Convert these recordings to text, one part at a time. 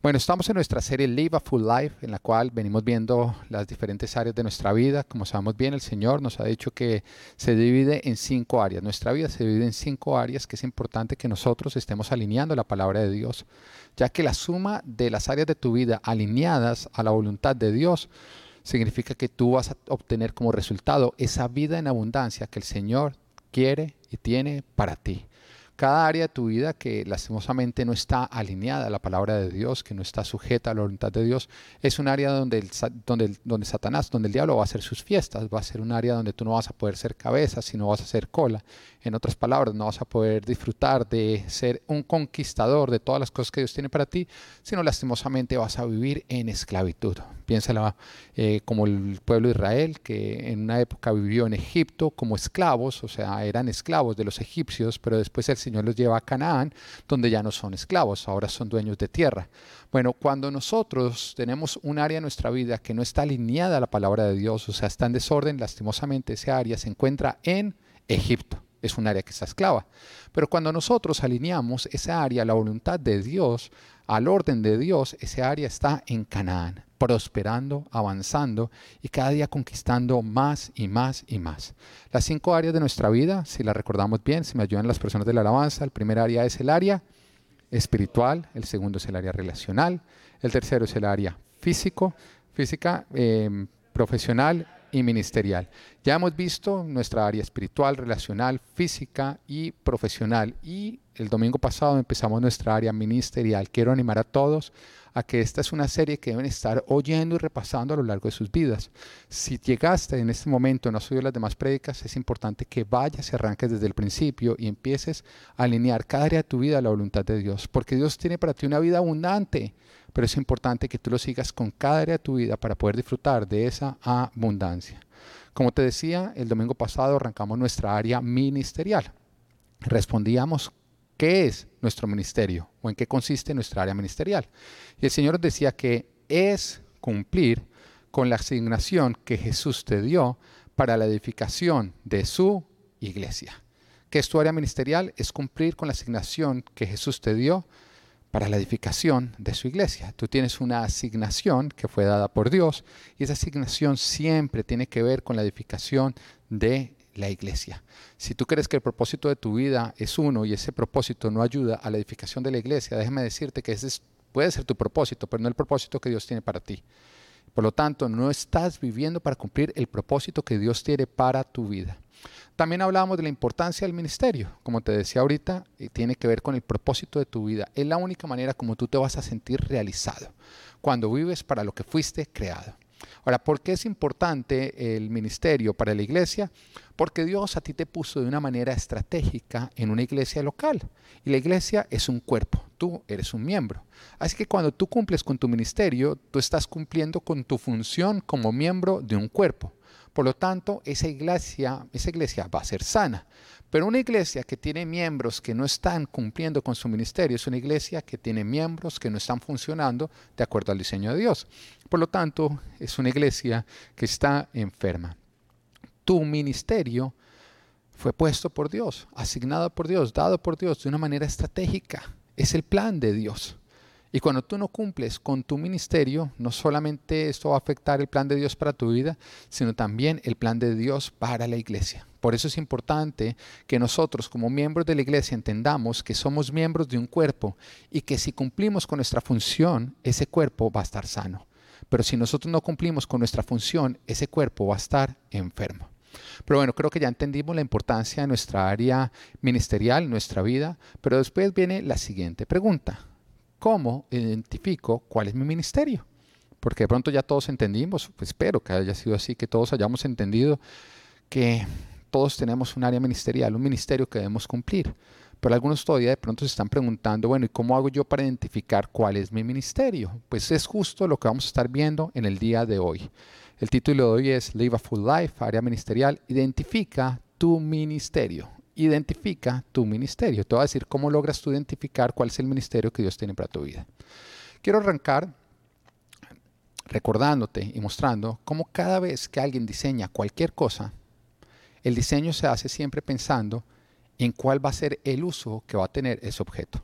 Bueno, estamos en nuestra serie Live a Full Life, en la cual venimos viendo las diferentes áreas de nuestra vida. Como sabemos bien, el Señor nos ha dicho que se divide en cinco áreas. Nuestra vida se divide en cinco áreas que es importante que nosotros estemos alineando la palabra de Dios, ya que la suma de las áreas de tu vida alineadas a la voluntad de Dios significa que tú vas a obtener como resultado esa vida en abundancia que el Señor quiere y tiene para ti cada área de tu vida que lastimosamente no está alineada a la palabra de Dios, que no está sujeta a la voluntad de Dios, es un área donde, el, donde, donde Satanás, donde el diablo va a hacer sus fiestas, va a ser un área donde tú no vas a poder ser cabeza, sino vas a ser cola. En otras palabras, no vas a poder disfrutar de ser un conquistador de todas las cosas que Dios tiene para ti, sino lastimosamente vas a vivir en esclavitud. Piénsala eh, como el pueblo de Israel, que en una época vivió en Egipto como esclavos, o sea, eran esclavos de los egipcios, pero después el Señor los lleva a Canaán, donde ya no son esclavos, ahora son dueños de tierra. Bueno, cuando nosotros tenemos un área en nuestra vida que no está alineada a la palabra de Dios, o sea, está en desorden, lastimosamente ese área se encuentra en Egipto es un área que está esclava. Pero cuando nosotros alineamos esa área la voluntad de Dios, al orden de Dios, ese área está en Canaán, prosperando, avanzando y cada día conquistando más y más y más. Las cinco áreas de nuestra vida, si las recordamos bien, si me ayudan las personas de la alabanza, el primer área es el área espiritual, el segundo es el área relacional, el tercero es el área físico, física, eh, profesional y ministerial. Ya hemos visto nuestra área espiritual, relacional, física y profesional. Y el domingo pasado empezamos nuestra área ministerial. Quiero animar a todos a que esta es una serie que deben estar oyendo y repasando a lo largo de sus vidas. Si llegaste en este momento, no has oído las demás prédicas, es importante que vayas y arranques desde el principio y empieces a alinear cada área de tu vida a la voluntad de Dios, porque Dios tiene para ti una vida abundante pero es importante que tú lo sigas con cada área de tu vida para poder disfrutar de esa abundancia. Como te decía, el domingo pasado arrancamos nuestra área ministerial. Respondíamos qué es nuestro ministerio o en qué consiste nuestra área ministerial. Y el Señor decía que es cumplir con la asignación que Jesús te dio para la edificación de su iglesia. ¿Qué es tu área ministerial? Es cumplir con la asignación que Jesús te dio para la edificación de su iglesia. Tú tienes una asignación que fue dada por Dios y esa asignación siempre tiene que ver con la edificación de la iglesia. Si tú crees que el propósito de tu vida es uno y ese propósito no ayuda a la edificación de la iglesia, déjame decirte que ese puede ser tu propósito, pero no el propósito que Dios tiene para ti. Por lo tanto, no estás viviendo para cumplir el propósito que Dios tiene para tu vida. También hablábamos de la importancia del ministerio. Como te decía ahorita, eh, tiene que ver con el propósito de tu vida. Es la única manera como tú te vas a sentir realizado cuando vives para lo que fuiste creado. Ahora, ¿por qué es importante el ministerio para la iglesia? Porque Dios a ti te puso de una manera estratégica en una iglesia local. Y la iglesia es un cuerpo, tú eres un miembro. Así que cuando tú cumples con tu ministerio, tú estás cumpliendo con tu función como miembro de un cuerpo. Por lo tanto, esa iglesia, esa iglesia va a ser sana. Pero una iglesia que tiene miembros que no están cumpliendo con su ministerio es una iglesia que tiene miembros que no están funcionando de acuerdo al diseño de Dios. Por lo tanto, es una iglesia que está enferma. Tu ministerio fue puesto por Dios, asignado por Dios, dado por Dios de una manera estratégica. Es el plan de Dios. Y cuando tú no cumples con tu ministerio, no solamente esto va a afectar el plan de Dios para tu vida, sino también el plan de Dios para la iglesia. Por eso es importante que nosotros como miembros de la iglesia entendamos que somos miembros de un cuerpo y que si cumplimos con nuestra función, ese cuerpo va a estar sano. Pero si nosotros no cumplimos con nuestra función, ese cuerpo va a estar enfermo. Pero bueno, creo que ya entendimos la importancia de nuestra área ministerial, nuestra vida, pero después viene la siguiente pregunta. ¿Cómo identifico cuál es mi ministerio? Porque de pronto ya todos entendimos, pues espero que haya sido así, que todos hayamos entendido que todos tenemos un área ministerial, un ministerio que debemos cumplir. Pero algunos todavía de pronto se están preguntando, bueno, ¿y cómo hago yo para identificar cuál es mi ministerio? Pues es justo lo que vamos a estar viendo en el día de hoy. El título de hoy es Live a Full Life, área ministerial. Identifica tu ministerio identifica tu ministerio. Te voy a decir cómo logras tú identificar cuál es el ministerio que Dios tiene para tu vida. Quiero arrancar recordándote y mostrando cómo cada vez que alguien diseña cualquier cosa, el diseño se hace siempre pensando en cuál va a ser el uso que va a tener ese objeto.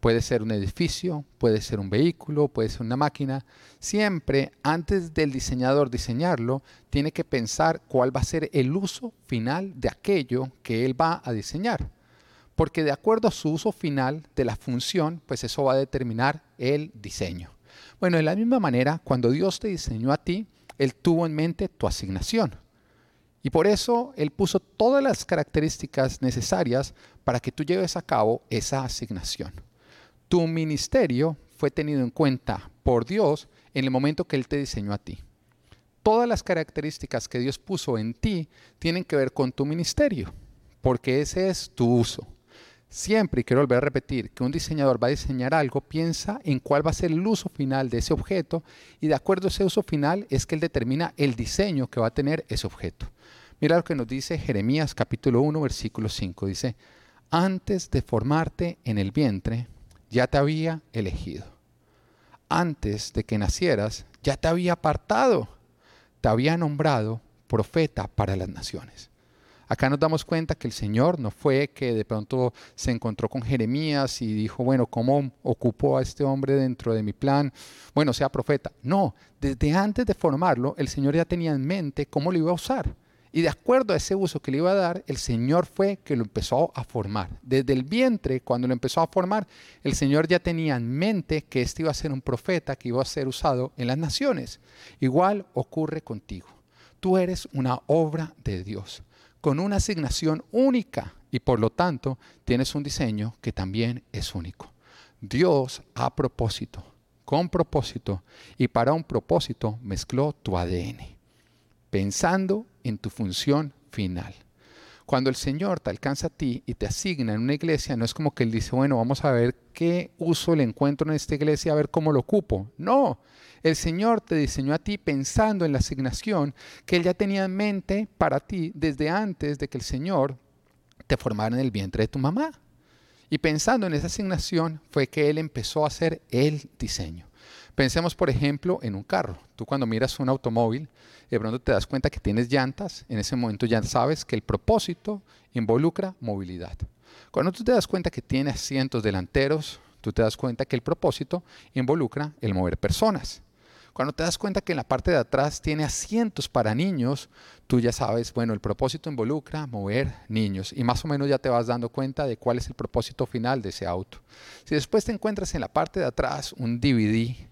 Puede ser un edificio, puede ser un vehículo, puede ser una máquina. Siempre, antes del diseñador diseñarlo, tiene que pensar cuál va a ser el uso final de aquello que él va a diseñar. Porque de acuerdo a su uso final de la función, pues eso va a determinar el diseño. Bueno, de la misma manera, cuando Dios te diseñó a ti, Él tuvo en mente tu asignación. Y por eso Él puso todas las características necesarias para que tú lleves a cabo esa asignación. Tu ministerio fue tenido en cuenta por Dios en el momento que Él te diseñó a ti. Todas las características que Dios puso en ti tienen que ver con tu ministerio, porque ese es tu uso. Siempre, y quiero volver a repetir, que un diseñador va a diseñar algo, piensa en cuál va a ser el uso final de ese objeto y de acuerdo a ese uso final es que él determina el diseño que va a tener ese objeto. Mira lo que nos dice Jeremías capítulo 1 versículo 5. Dice, antes de formarte en el vientre, ya te había elegido. Antes de que nacieras, ya te había apartado. Te había nombrado profeta para las naciones. Acá nos damos cuenta que el Señor no fue que de pronto se encontró con Jeremías y dijo, bueno, ¿cómo ocupo a este hombre dentro de mi plan? Bueno, sea profeta. No, desde antes de formarlo, el Señor ya tenía en mente cómo lo iba a usar. Y de acuerdo a ese uso que le iba a dar, el Señor fue que lo empezó a formar. Desde el vientre, cuando lo empezó a formar, el Señor ya tenía en mente que este iba a ser un profeta que iba a ser usado en las naciones. Igual ocurre contigo. Tú eres una obra de Dios, con una asignación única y por lo tanto tienes un diseño que también es único. Dios a propósito, con propósito y para un propósito mezcló tu ADN pensando en tu función final. Cuando el Señor te alcanza a ti y te asigna en una iglesia, no es como que Él dice, bueno, vamos a ver qué uso le encuentro en esta iglesia, a ver cómo lo ocupo. No, el Señor te diseñó a ti pensando en la asignación que Él ya tenía en mente para ti desde antes de que el Señor te formara en el vientre de tu mamá. Y pensando en esa asignación fue que Él empezó a hacer el diseño. Pensemos, por ejemplo, en un carro. Tú cuando miras un automóvil, de pronto te das cuenta que tienes llantas, en ese momento ya sabes que el propósito involucra movilidad. Cuando tú te das cuenta que tiene asientos delanteros, tú te das cuenta que el propósito involucra el mover personas. Cuando te das cuenta que en la parte de atrás tiene asientos para niños, tú ya sabes, bueno, el propósito involucra mover niños y más o menos ya te vas dando cuenta de cuál es el propósito final de ese auto. Si después te encuentras en la parte de atrás un DVD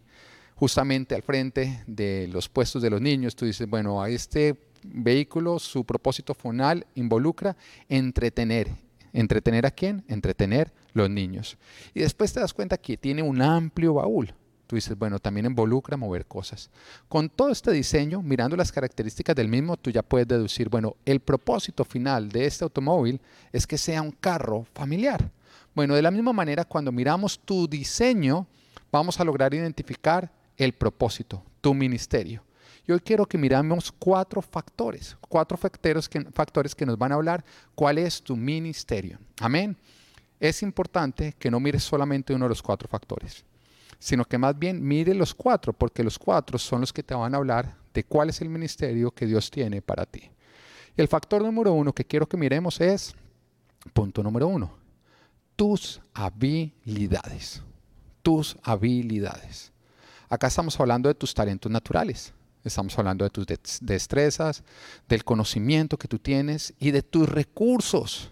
justamente al frente de los puestos de los niños, tú dices, bueno, a este vehículo su propósito final involucra entretener. ¿Entretener a quién? Entretener los niños. Y después te das cuenta que tiene un amplio baúl. Tú dices, bueno, también involucra mover cosas. Con todo este diseño, mirando las características del mismo, tú ya puedes deducir, bueno, el propósito final de este automóvil es que sea un carro familiar. Bueno, de la misma manera, cuando miramos tu diseño, vamos a lograr identificar el propósito, tu ministerio. Y hoy quiero que miramos cuatro factores, cuatro factores que, factores que nos van a hablar cuál es tu ministerio. Amén. Es importante que no mires solamente uno de los cuatro factores, sino que más bien mire los cuatro, porque los cuatro son los que te van a hablar de cuál es el ministerio que Dios tiene para ti. El factor número uno que quiero que miremos es, punto número uno, tus habilidades. Tus habilidades. Acá estamos hablando de tus talentos naturales. Estamos hablando de tus destrezas, del conocimiento que tú tienes y de tus recursos.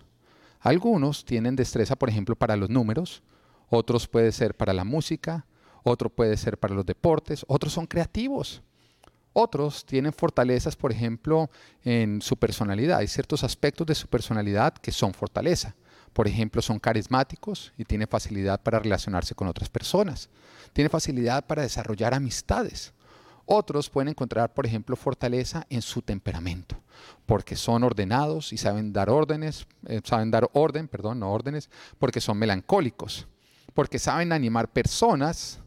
Algunos tienen destreza, por ejemplo, para los números, otros puede ser para la música, otro puede ser para los deportes, otros son creativos. Otros tienen fortalezas, por ejemplo, en su personalidad. Hay ciertos aspectos de su personalidad que son fortaleza. Por ejemplo, son carismáticos y tienen facilidad para relacionarse con otras personas. Tienen facilidad para desarrollar amistades. Otros pueden encontrar, por ejemplo, fortaleza en su temperamento, porque son ordenados y saben dar órdenes, eh, saben dar orden, perdón, no órdenes, porque son melancólicos, porque saben animar personas,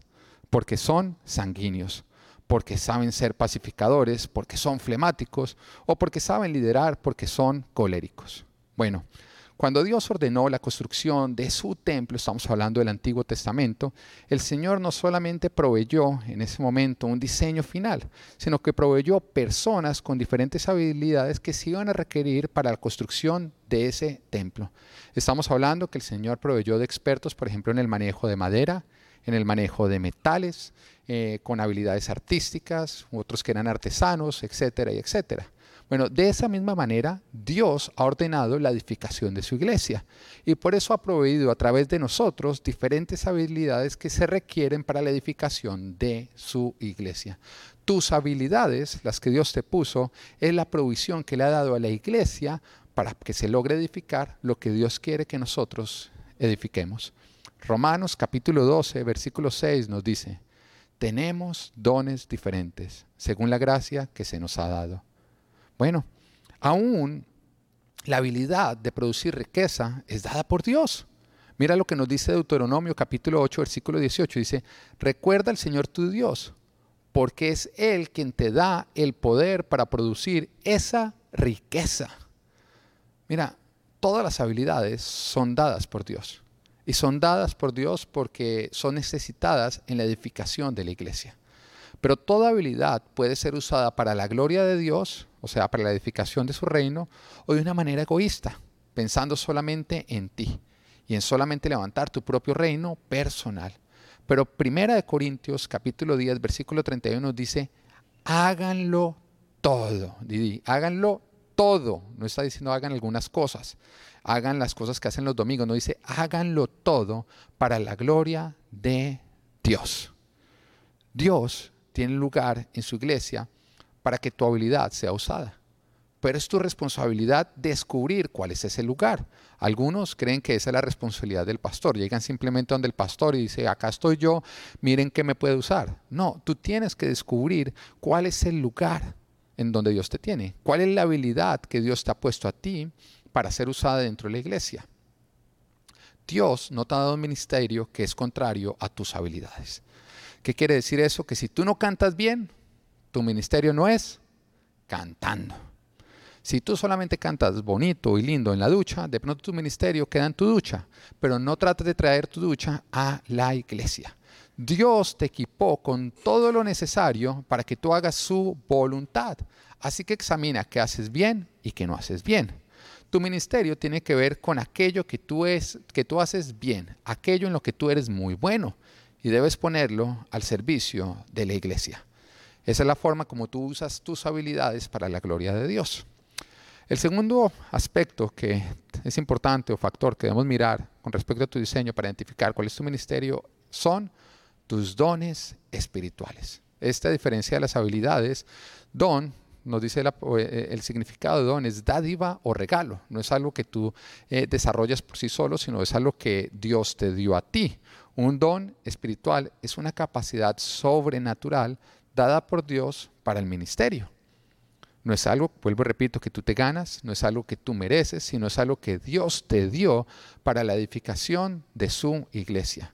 porque son sanguíneos, porque saben ser pacificadores, porque son flemáticos o porque saben liderar, porque son coléricos. Bueno, Cuando Dios ordenó la construcción de su templo, estamos hablando del Antiguo Testamento, el Señor no solamente proveyó en ese momento un diseño final, sino que proveyó personas con diferentes habilidades que se iban a requerir para la construcción de ese templo. Estamos hablando que el Señor proveyó de expertos, por ejemplo, en el manejo de madera, en el manejo de metales, eh, con habilidades artísticas, otros que eran artesanos, etcétera, etcétera. Bueno, de esa misma manera, Dios ha ordenado la edificación de su iglesia y por eso ha proveído a través de nosotros diferentes habilidades que se requieren para la edificación de su iglesia. Tus habilidades, las que Dios te puso, es la provisión que le ha dado a la iglesia para que se logre edificar lo que Dios quiere que nosotros edifiquemos. Romanos capítulo 12, versículo 6 nos dice, tenemos dones diferentes según la gracia que se nos ha dado. Bueno, aún la habilidad de producir riqueza es dada por Dios. Mira lo que nos dice Deuteronomio capítulo 8, versículo 18. Dice, recuerda al Señor tu Dios, porque es Él quien te da el poder para producir esa riqueza. Mira, todas las habilidades son dadas por Dios. Y son dadas por Dios porque son necesitadas en la edificación de la iglesia. Pero toda habilidad puede ser usada para la gloria de Dios, o sea, para la edificación de su reino, o de una manera egoísta, pensando solamente en ti y en solamente levantar tu propio reino personal. Pero Primera de Corintios capítulo 10 versículo 31 dice, háganlo todo, Didi, háganlo todo. No está diciendo hagan algunas cosas, hagan las cosas que hacen los domingos, no dice háganlo todo para la gloria de Dios. Dios tiene lugar en su iglesia para que tu habilidad sea usada. Pero es tu responsabilidad descubrir cuál es ese lugar. Algunos creen que esa es la responsabilidad del pastor. Llegan simplemente donde el pastor y dice, acá estoy yo, miren qué me puede usar. No, tú tienes que descubrir cuál es el lugar en donde Dios te tiene. ¿Cuál es la habilidad que Dios te ha puesto a ti para ser usada dentro de la iglesia? Dios no te ha dado un ministerio que es contrario a tus habilidades. ¿Qué quiere decir eso? Que si tú no cantas bien, tu ministerio no es cantando. Si tú solamente cantas bonito y lindo en la ducha, de pronto tu ministerio queda en tu ducha, pero no trates de traer tu ducha a la iglesia. Dios te equipó con todo lo necesario para que tú hagas su voluntad. Así que examina qué haces bien y qué no haces bien. Tu ministerio tiene que ver con aquello que tú, es, que tú haces bien, aquello en lo que tú eres muy bueno y debes ponerlo al servicio de la iglesia. Esa es la forma como tú usas tus habilidades para la gloria de Dios. El segundo aspecto que es importante o factor que debemos mirar con respecto a tu diseño para identificar cuál es tu ministerio son tus dones espirituales. Esta diferencia de las habilidades, don, nos dice eh, el significado de don, es dádiva o regalo. No es algo que tú eh, desarrollas por sí solo, sino es algo que Dios te dio a ti. Un don espiritual es una capacidad sobrenatural dada por Dios para el ministerio. No es algo, vuelvo y repito, que tú te ganas, no es algo que tú mereces, sino es algo que Dios te dio para la edificación de su iglesia.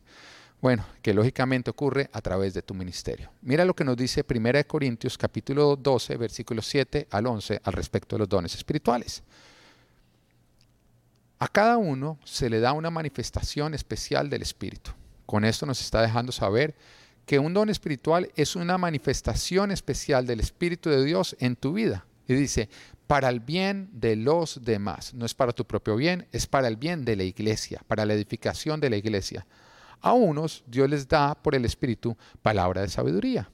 Bueno, que lógicamente ocurre a través de tu ministerio. Mira lo que nos dice 1 Corintios capítulo 12, versículos 7 al 11 al respecto de los dones espirituales. A cada uno se le da una manifestación especial del Espíritu. Con esto nos está dejando saber que un don espiritual es una manifestación especial del Espíritu de Dios en tu vida. Y dice, para el bien de los demás. No es para tu propio bien, es para el bien de la iglesia, para la edificación de la iglesia. A unos Dios les da por el Espíritu palabra de sabiduría.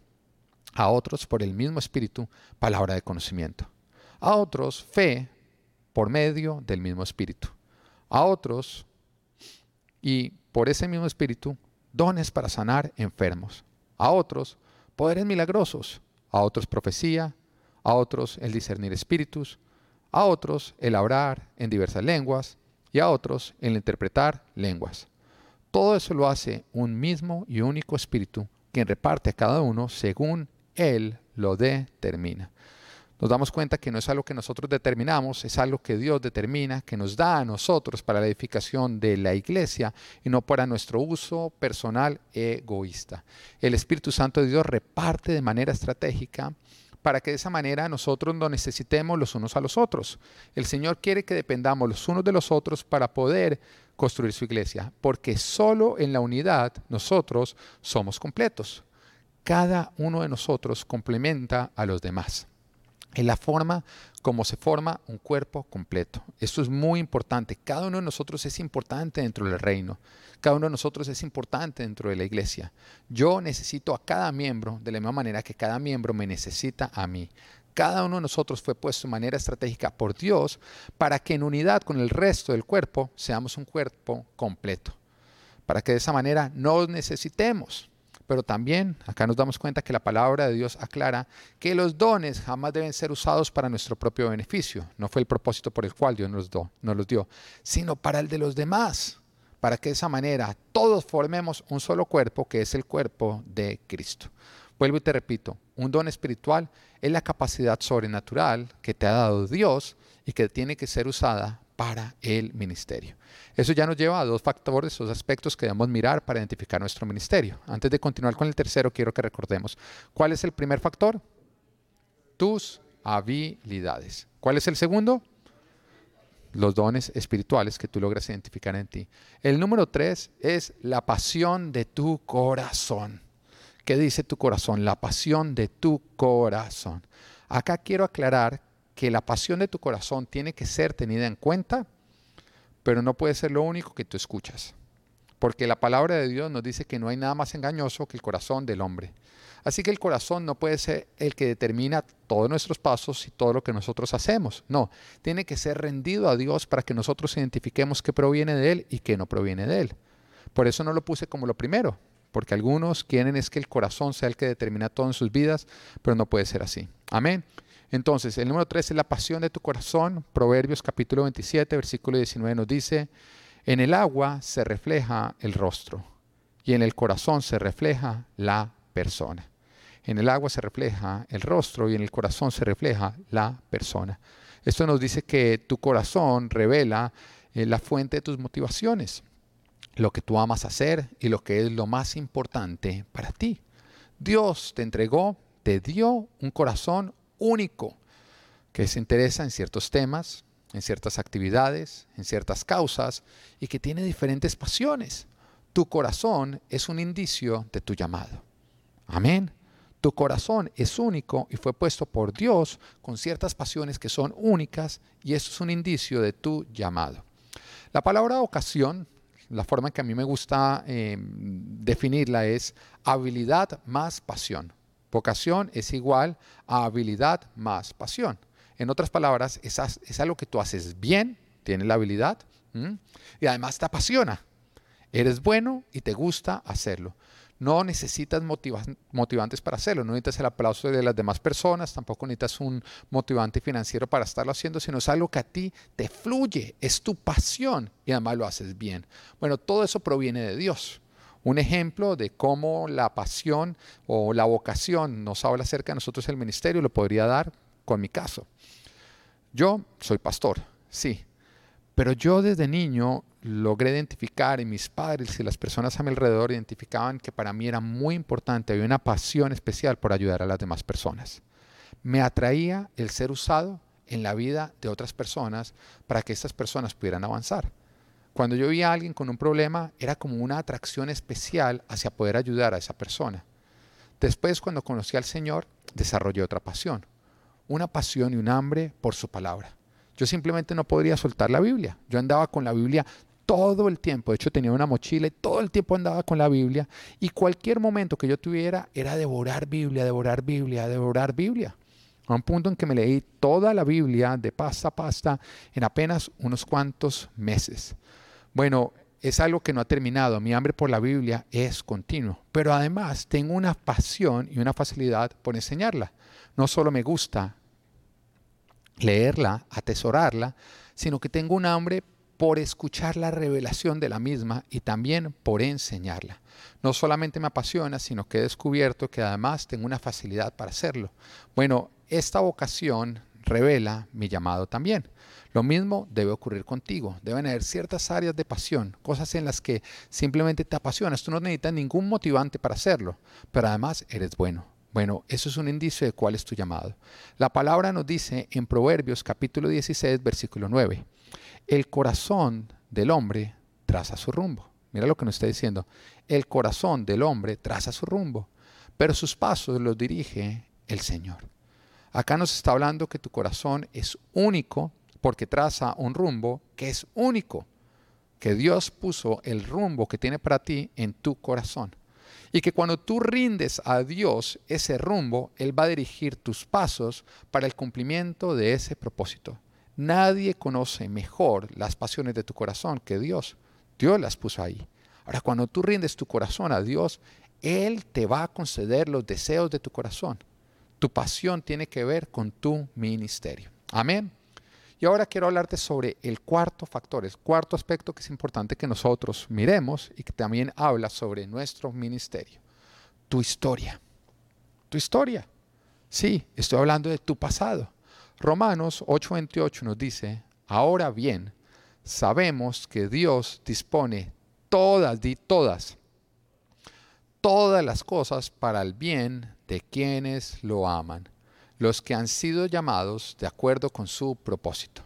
A otros por el mismo Espíritu palabra de conocimiento. A otros fe por medio del mismo Espíritu. A otros y por ese mismo espíritu dones para sanar enfermos, a otros poderes milagrosos, a otros profecía, a otros el discernir espíritus, a otros el hablar en diversas lenguas. Y a otros el interpretar lenguas. Todo eso lo hace un mismo y único espíritu quien reparte a cada uno según él lo determina nos damos cuenta que no es algo que nosotros determinamos, es algo que Dios determina, que nos da a nosotros para la edificación de la iglesia y no para nuestro uso personal egoísta. El Espíritu Santo de Dios reparte de manera estratégica para que de esa manera nosotros nos necesitemos los unos a los otros. El Señor quiere que dependamos los unos de los otros para poder construir su iglesia, porque solo en la unidad nosotros somos completos. Cada uno de nosotros complementa a los demás. Es la forma como se forma un cuerpo completo. Esto es muy importante. Cada uno de nosotros es importante dentro del reino. Cada uno de nosotros es importante dentro de la iglesia. Yo necesito a cada miembro de la misma manera que cada miembro me necesita a mí. Cada uno de nosotros fue puesto de manera estratégica por Dios para que en unidad con el resto del cuerpo seamos un cuerpo completo. Para que de esa manera nos necesitemos. Pero también acá nos damos cuenta que la palabra de Dios aclara que los dones jamás deben ser usados para nuestro propio beneficio. No fue el propósito por el cual Dios nos, nos los dio, sino para el de los demás para que de esa manera todos formemos un solo cuerpo que es el cuerpo de Cristo. Vuelvo y te repito, un don espiritual es la capacidad sobrenatural que te ha dado Dios y que tiene que ser usada para el ministerio. Eso ya nos lleva a dos factores, dos aspectos que debemos mirar para identificar nuestro ministerio. Antes de continuar con el tercero, quiero que recordemos, ¿cuál es el primer factor? Tus habilidades. ¿Cuál es el segundo? los dones espirituales que tú logras identificar en ti. El número tres es la pasión de tu corazón. ¿Qué dice tu corazón? La pasión de tu corazón. Acá quiero aclarar que la pasión de tu corazón tiene que ser tenida en cuenta, pero no puede ser lo único que tú escuchas. Porque la palabra de Dios nos dice que no hay nada más engañoso que el corazón del hombre. Así que el corazón no puede ser el que determina todos nuestros pasos y todo lo que nosotros hacemos. No, tiene que ser rendido a Dios para que nosotros identifiquemos qué proviene de Él y qué no proviene de Él. Por eso no lo puse como lo primero, porque algunos quieren es que el corazón sea el que determina todo en sus vidas, pero no puede ser así. Amén. Entonces, el número 3 es la pasión de tu corazón. Proverbios capítulo 27, versículo 19 nos dice, en el agua se refleja el rostro y en el corazón se refleja la persona. En el agua se refleja el rostro y en el corazón se refleja la persona. Esto nos dice que tu corazón revela eh, la fuente de tus motivaciones, lo que tú amas hacer y lo que es lo más importante para ti. Dios te entregó, te dio un corazón único que se interesa en ciertos temas, en ciertas actividades, en ciertas causas y que tiene diferentes pasiones. Tu corazón es un indicio de tu llamado. Amén. Tu corazón es único y fue puesto por Dios con ciertas pasiones que son únicas y eso es un indicio de tu llamado. La palabra ocasión, la forma que a mí me gusta em, definirla es habilidad más pasión. Vocación es igual a habilidad más pasión. En otras palabras, es, algo que tú haces bien, tienes la habilidad y además te apasiona. Eres bueno y te gusta hacerlo. No necesitas motivantes para hacerlo, no necesitas el aplauso de las demás personas, tampoco necesitas un motivante financiero para estarlo haciendo, sino es algo que a ti te fluye, es tu pasión y además lo haces bien. Bueno, todo eso proviene de Dios. Un ejemplo de cómo la pasión o la vocación nos habla acerca de nosotros el ministerio lo podría dar con mi caso. Yo soy pastor, sí, pero yo desde niño logré identificar y mis padres y las personas a mi alrededor identificaban que para mí era muy importante, había una pasión especial por ayudar a las demás personas. Me atraía el ser usado en la vida de otras personas para que estas personas pudieran avanzar. Cuando yo veía a alguien con un problema, era como una atracción especial hacia poder ayudar a esa persona. Después, cuando conocí al Señor, desarrollé otra pasión, una pasión y un hambre por su palabra. Yo simplemente no podría soltar la Biblia. Yo andaba con la Biblia todo el tiempo. De hecho, tenía una mochila y todo el tiempo andaba con la Biblia. Y cualquier momento que yo tuviera era devorar Biblia, devorar Biblia, devorar Biblia. A un punto en que me leí toda la Biblia de pasta a pasta en apenas unos cuantos meses. Bueno, es algo que no ha terminado. Mi hambre por la Biblia es continuo. Pero además tengo una pasión y una facilidad por enseñarla. No solo me gusta leerla, atesorarla, sino que tengo un hambre por escuchar la revelación de la misma y también por enseñarla. No solamente me apasiona, sino que he descubierto que además tengo una facilidad para hacerlo. Bueno, esta vocación revela mi llamado también. Lo mismo debe ocurrir contigo. Deben haber ciertas áreas de pasión, cosas en las que simplemente te apasionas. Tú no necesitas ningún motivante para hacerlo, pero además eres bueno Bueno, eso es un indicio de cuál es tu llamado. La palabra nos dice en Proverbios capítulo 16, versículo 9, el corazón del hombre traza su rumbo. Mira lo que nos está diciendo. El corazón del hombre traza su rumbo, pero sus pasos los dirige el Señor. Acá nos está hablando que tu corazón es único porque traza un rumbo que es único, que Dios puso el rumbo que tiene para ti en tu corazón. Y que cuando tú rindes a Dios ese rumbo, Él va a dirigir tus pasos para el cumplimiento de ese propósito. Nadie conoce mejor las pasiones de tu corazón que Dios. Dios las puso ahí. Ahora, cuando tú rindes tu corazón a Dios, Él te va a conceder los deseos de tu corazón. Tu pasión tiene que ver con tu ministerio. Amén. Y ahora quiero hablarte sobre el cuarto factor, el cuarto aspecto que es importante que nosotros miremos y que también habla sobre nuestro ministerio. Tu historia. Tu historia. Sí, estoy hablando de tu pasado. Romanos 8:28 nos dice, ahora bien, sabemos que Dios dispone todas, di todas, todas las cosas para el bien de quienes lo aman los que han sido llamados de acuerdo con su propósito.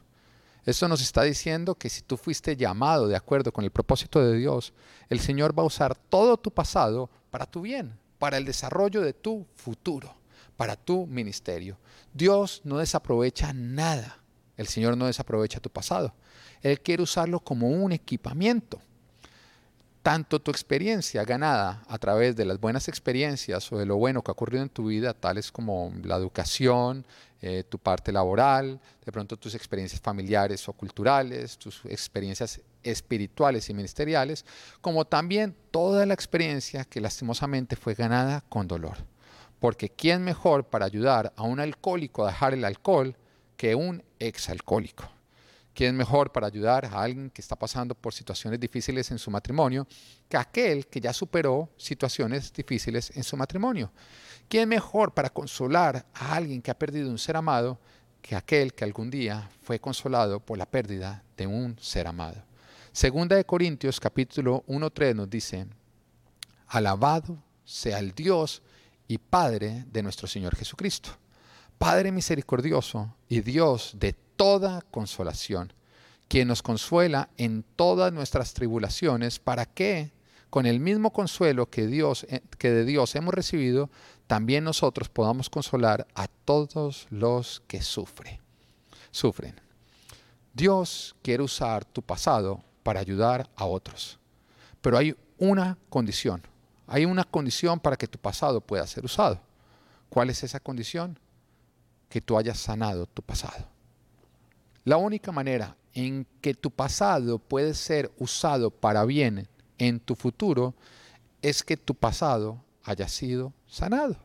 Esto nos está diciendo que si tú fuiste llamado de acuerdo con el propósito de Dios, el Señor va a usar todo tu pasado para tu bien, para el desarrollo de tu futuro, para tu ministerio. Dios no desaprovecha nada. El Señor no desaprovecha tu pasado. Él quiere usarlo como un equipamiento tanto tu experiencia ganada a través de las buenas experiencias o de lo bueno que ha ocurrido en tu vida, tales como la educación, eh, tu parte laboral, de pronto tus experiencias familiares o culturales, tus experiencias espirituales y ministeriales, como también toda la experiencia que lastimosamente fue ganada con dolor. Porque ¿quién mejor para ayudar a un alcohólico a dejar el alcohol que un exalcohólico? ¿Quién mejor para ayudar a alguien que está pasando por situaciones difíciles en su matrimonio que aquel que ya superó situaciones difíciles en su matrimonio? ¿Quién mejor para consolar a alguien que ha perdido un ser amado que aquel que algún día fue consolado por la pérdida de un ser amado? Segunda de Corintios capítulo 1.3 nos dice, alabado sea el Dios y Padre de nuestro Señor Jesucristo, Padre misericordioso y Dios de toda consolación, quien nos consuela en todas nuestras tribulaciones, para que, con el mismo consuelo que, Dios, eh, que de Dios hemos recibido, también nosotros podamos consolar a todos los que sufren. Sufren. Dios quiere usar tu pasado para ayudar a otros. Pero hay una condición. Hay una condición para que tu pasado pueda ser usado. ¿Cuál es esa condición? Que tú hayas sanado tu pasado. La única manera en que tu pasado puede ser usado para bien en tu futuro es que tu pasado haya sido sanado.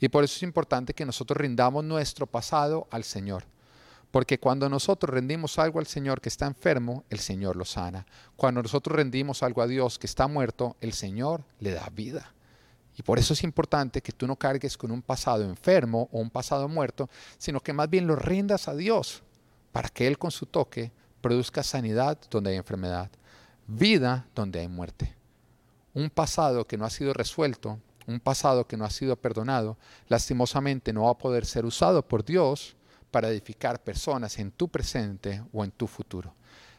Y por eso es importante que nosotros rindamos nuestro pasado al Señor. Porque cuando nosotros rendimos algo al Señor que está enfermo, el Señor lo sana. Cuando nosotros rendimos algo a Dios que está muerto, el Señor le da vida. Y por eso es importante que tú no cargues con un pasado enfermo o un pasado muerto, sino que más bien lo rindas a Dios para que Él con su toque produzca sanidad donde hay enfermedad, vida donde hay muerte. Un pasado que no ha sido resuelto, un pasado que no ha sido perdonado, lastimosamente no va a poder ser usado por Dios para edificar personas en tu presente o en tu futuro.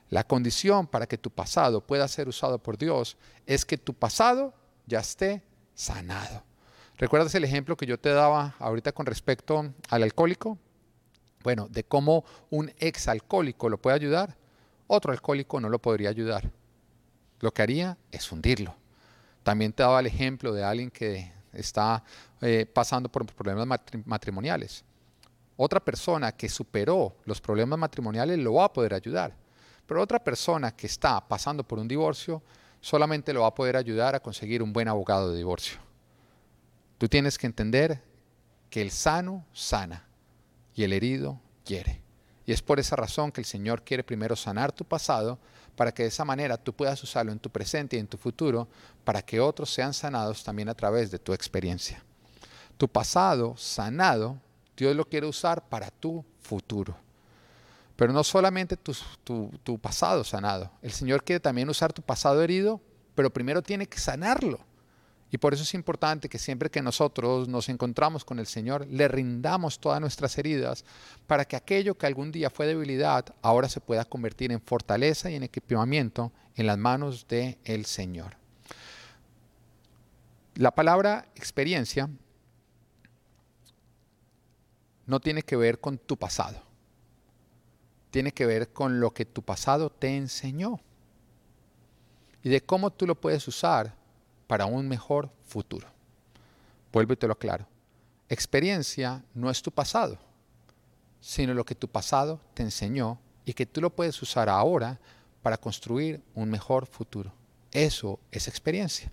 La condición para que tu pasado pueda ser usado por Dios es que tu pasado ya esté sanado. ¿Recuerdas el ejemplo que yo te daba ahorita con respecto al alcohólico? Bueno, de cómo un exalcohólico lo puede ayudar, otro alcohólico no lo podría ayudar. Lo que haría es hundirlo. También te daba el ejemplo de alguien que está eh, pasando por problemas matrimoniales. Otra persona que superó los problemas matrimoniales lo va a poder ayudar. Pero otra persona que está pasando por un divorcio solamente lo va a poder ayudar a conseguir un buen abogado de divorcio. Tú tienes que entender que el sano sana y el herido quiere. Y es por esa razón que el Señor quiere primero sanar tu pasado para que de esa manera tú puedas usarlo en tu presente y en tu futuro para que otros sean sanados también a través de tu experiencia. Tu pasado sanado, Dios lo quiere usar para tu futuro. Pero no solamente tu, tu pasado sanado, el Señor quiere también usar tu pasado herido, pero primero tiene que sanarlo. Y por eso es importante que siempre que nosotros nos encontramos con el Señor, le rindamos todas nuestras heridas para que aquello que algún día fue debilidad ahora se pueda convertir en fortaleza y en equipamiento en las manos del el Señor. La palabra experiencia no tiene que ver con tu pasado. Tiene que ver con lo que tu pasado te enseñó y de cómo tú lo puedes usar para un mejor futuro. Vuelvo y te lo aclaro. Experiencia no es tu pasado, sino lo que tu pasado te enseñó y que tú lo puedes usar ahora para construir un mejor futuro. Eso es experiencia.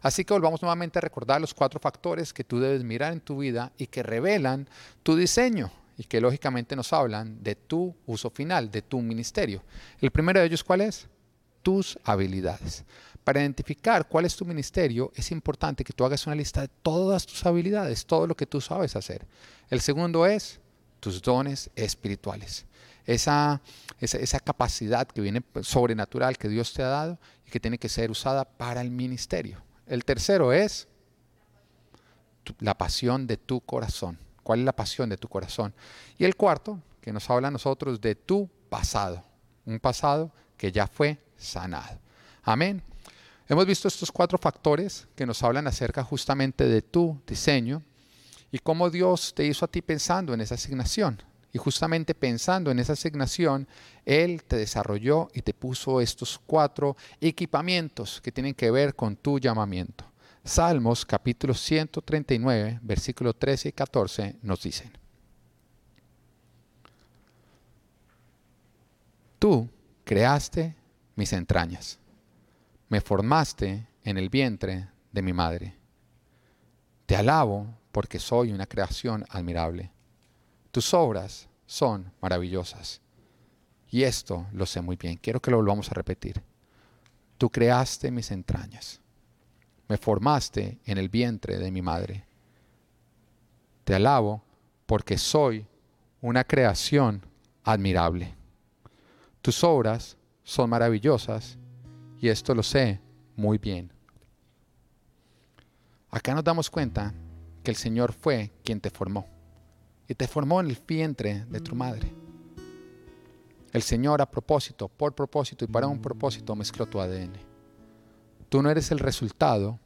Así que volvamos nuevamente a recordar los cuatro factores que tú debes mirar en tu vida y que revelan tu diseño y que lógicamente nos hablan de tu uso final, de tu ministerio. El primero de ellos, ¿cuál es? Tus habilidades. Para identificar cuál es tu ministerio, es importante que tú hagas una lista de todas tus habilidades, todo lo que tú sabes hacer. El segundo es tus dones espirituales. Esa, esa, capacidad que viene sobrenatural que Dios te ha dado y que tiene que ser usada para el ministerio. El tercero es la pasión de tu corazón. ¿Cuál es la pasión de tu corazón? Y el cuarto, que nos habla a nosotros de tu pasado. Un pasado que ya fue sanado. Amén. Hemos visto estos cuatro factores que nos hablan acerca justamente de tu diseño y cómo Dios te hizo a ti pensando en esa asignación. Y justamente pensando en esa asignación, Él te desarrolló y te puso estos cuatro equipamientos que tienen que ver con tu llamamiento. Salmos capítulo 139, versículos 13 y 14 nos dicen. Tú creaste mis entrañas, me formaste en el vientre de mi madre. Te alabo porque soy una creación admirable. Tus obras son maravillosas. Y esto lo sé muy bien. Quiero que lo volvamos a repetir. Tú creaste mis entrañas. Me formaste en el vientre de mi madre. Te alabo porque soy una creación admirable. Tus obras son maravillosas y esto lo sé muy bien. Acá nos damos cuenta que el Señor fue quien te formó y te formó en el vientre de tu madre. El Señor a propósito, por propósito y para un propósito mezcló tu ADN. Tú no eres el resultado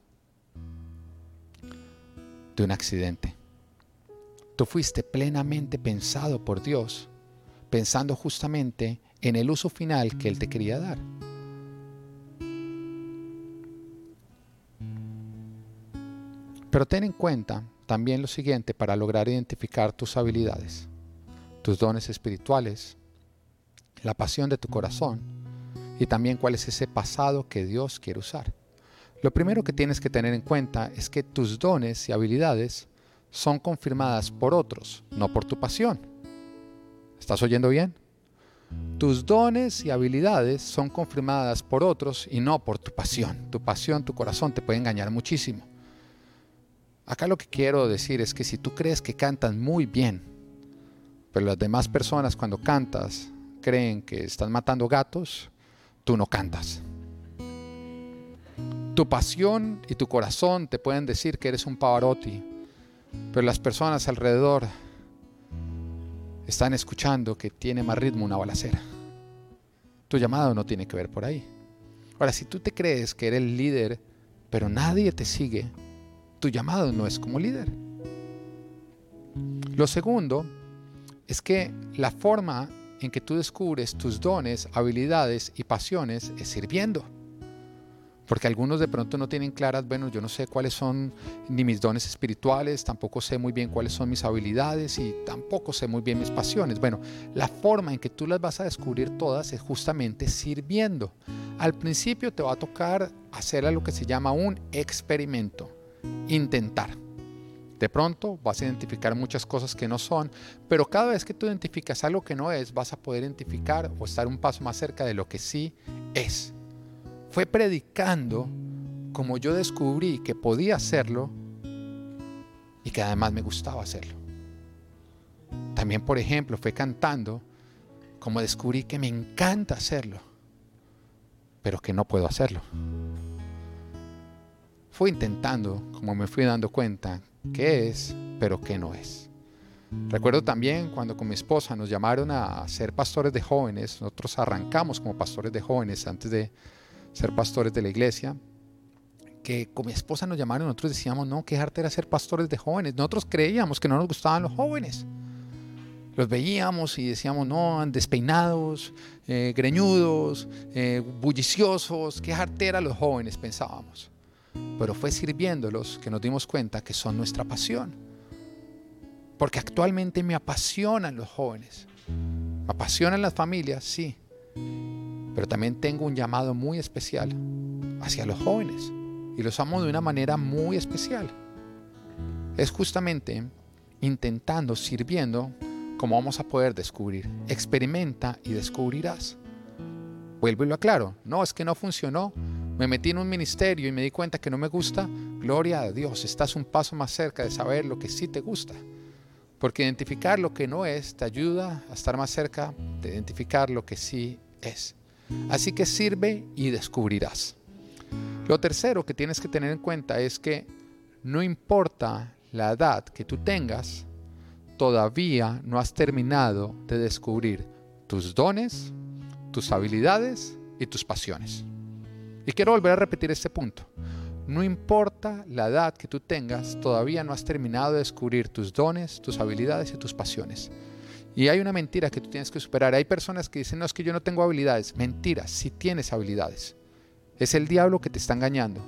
de un accidente. Tú fuiste plenamente pensado por Dios, pensando justamente en el uso final que Él te quería dar. Pero ten en cuenta también lo siguiente para lograr identificar tus habilidades, tus dones espirituales, la pasión de tu corazón y también cuál es ese pasado que Dios quiere usar. Lo primero que tienes que tener en cuenta es que tus dones y habilidades son confirmadas por otros, no por tu pasión. ¿Estás oyendo bien? Tus dones y habilidades son confirmadas por otros y no por tu pasión. Tu pasión, tu corazón te puede engañar muchísimo. Acá lo que quiero decir es que si tú crees que cantas muy bien, pero las demás personas cuando cantas creen que están matando gatos, tú no cantas. Tu pasión y tu corazón te pueden decir que eres un Pavarotti, pero las personas alrededor están escuchando que tiene más ritmo una balacera. Tu llamado no tiene que ver por ahí. Ahora, si tú te crees que eres el líder, pero nadie te sigue, tu llamado no es como líder. Lo segundo es que la forma en que tú descubres tus dones, habilidades y pasiones es sirviendo. Porque algunos de pronto no tienen claras, bueno, yo no sé cuáles son ni mis dones espirituales, tampoco sé muy bien cuáles son mis habilidades y tampoco sé muy bien mis pasiones. Bueno, la forma en que tú las vas a descubrir todas es justamente sirviendo. Al principio te va a tocar hacer algo que se llama un experimento intentar. De pronto vas a identificar muchas cosas que no son, pero cada vez que tú identificas algo que no es, vas a poder identificar o estar un paso más cerca de lo que sí es. Fue predicando como yo descubrí que podía hacerlo y que además me gustaba hacerlo. También, por ejemplo, fue cantando como descubrí que me encanta hacerlo, pero que no puedo hacerlo. Fui intentando, como me fui dando cuenta, qué es, pero qué no es. Recuerdo también cuando con mi esposa nos llamaron a ser pastores de jóvenes, nosotros arrancamos como pastores de jóvenes antes de ser pastores de la iglesia, que con mi esposa nos llamaron nosotros decíamos, no, qué arte era ser pastores de jóvenes. Nosotros creíamos que no nos gustaban los jóvenes. Los veíamos y decíamos, no, despeinados, eh, greñudos, eh, bulliciosos, qué era los jóvenes, pensábamos. Pero fue sirviéndolos que nos dimos cuenta que son nuestra pasión. Porque actualmente me apasionan los jóvenes. Me apasionan las familias, sí. Pero también tengo un llamado muy especial hacia los jóvenes. Y los amo de una manera muy especial. Es justamente intentando, sirviendo, como vamos a poder descubrir. Experimenta y descubrirás. Vuelvo y lo aclaro. No, es que no funcionó. Me metí en un ministerio y me di cuenta que no me gusta. Gloria a Dios, estás un paso más cerca de saber lo que sí te gusta. Porque identificar lo que no es te ayuda a estar más cerca de identificar lo que sí es. Así que sirve y descubrirás. Lo tercero que tienes que tener en cuenta es que no importa la edad que tú tengas, todavía no has terminado de descubrir tus dones, tus habilidades y tus pasiones. Y quiero volver a repetir este punto. No importa la edad que tú tengas, todavía no has terminado de descubrir tus dones, tus habilidades y tus pasiones. Y hay una mentira que tú tienes que superar. Hay personas que dicen, no, es que yo no tengo habilidades. Mentira, si tienes habilidades. Es el diablo que te está engañando.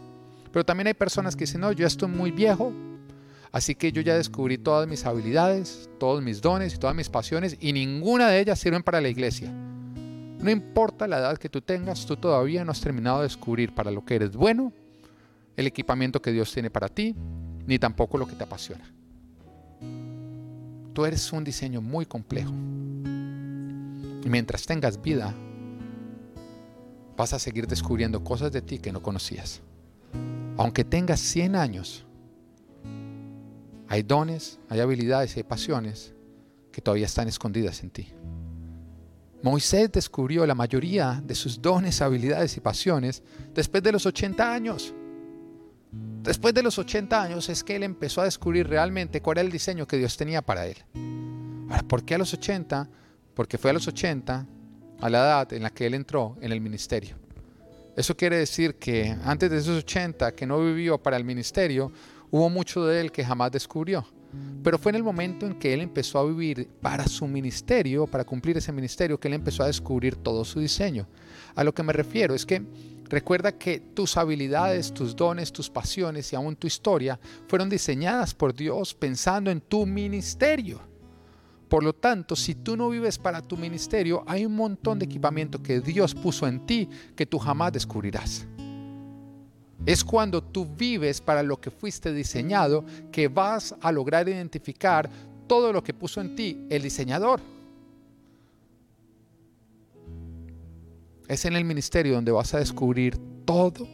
Pero también hay personas que dicen, no, yo estoy muy viejo, Así que yo ya descubrí todas mis habilidades, todos mis dones y todas mis pasiones y ninguna de ellas sirven para la iglesia. No importa la edad que tú tengas, tú todavía no has terminado de descubrir para lo que eres bueno, el equipamiento que Dios tiene para ti, ni tampoco lo que te apasiona. Tú eres un diseño muy complejo. Y mientras tengas vida, vas a seguir descubriendo cosas de ti que no conocías. Aunque tengas 100 años, hay dones, hay habilidades y hay pasiones que todavía están escondidas en ti. Moisés descubrió la mayoría de sus dones, habilidades y pasiones después de los 80 años. Después de los 80 años es que él empezó a descubrir realmente cuál era el diseño que Dios tenía para él. Ahora, ¿por qué a los 80? Porque fue a los 80, a la edad en la que él entró en el ministerio. Eso quiere decir que antes de esos 80 que no vivió para el ministerio, Hubo mucho de él que jamás descubrió. Pero fue en el momento en que él empezó a vivir para su ministerio, para cumplir ese ministerio, que él empezó a descubrir todo su diseño. A lo que me refiero es que recuerda que tus habilidades, tus dones, tus pasiones y aún tu historia fueron diseñadas por Dios pensando en tu ministerio. Por lo tanto, si tú no vives para tu ministerio, hay un montón de equipamiento que Dios puso en ti que tú jamás descubrirás. Es cuando tú vives para lo que fuiste diseñado que vas a lograr identificar todo lo que puso en ti el diseñador. Es en el ministerio donde vas a descubrir todo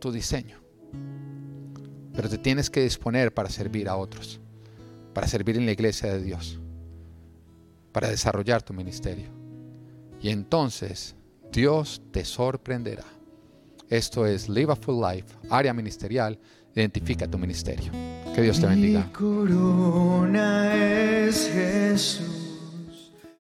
tu diseño. Pero te tienes que disponer para servir a otros, para servir en la iglesia de Dios, para desarrollar tu ministerio. Y entonces Dios te sorprenderá. Esto es Live a Full Life, área ministerial. Identifica tu ministerio. Que Dios te bendiga. corona es Jesús.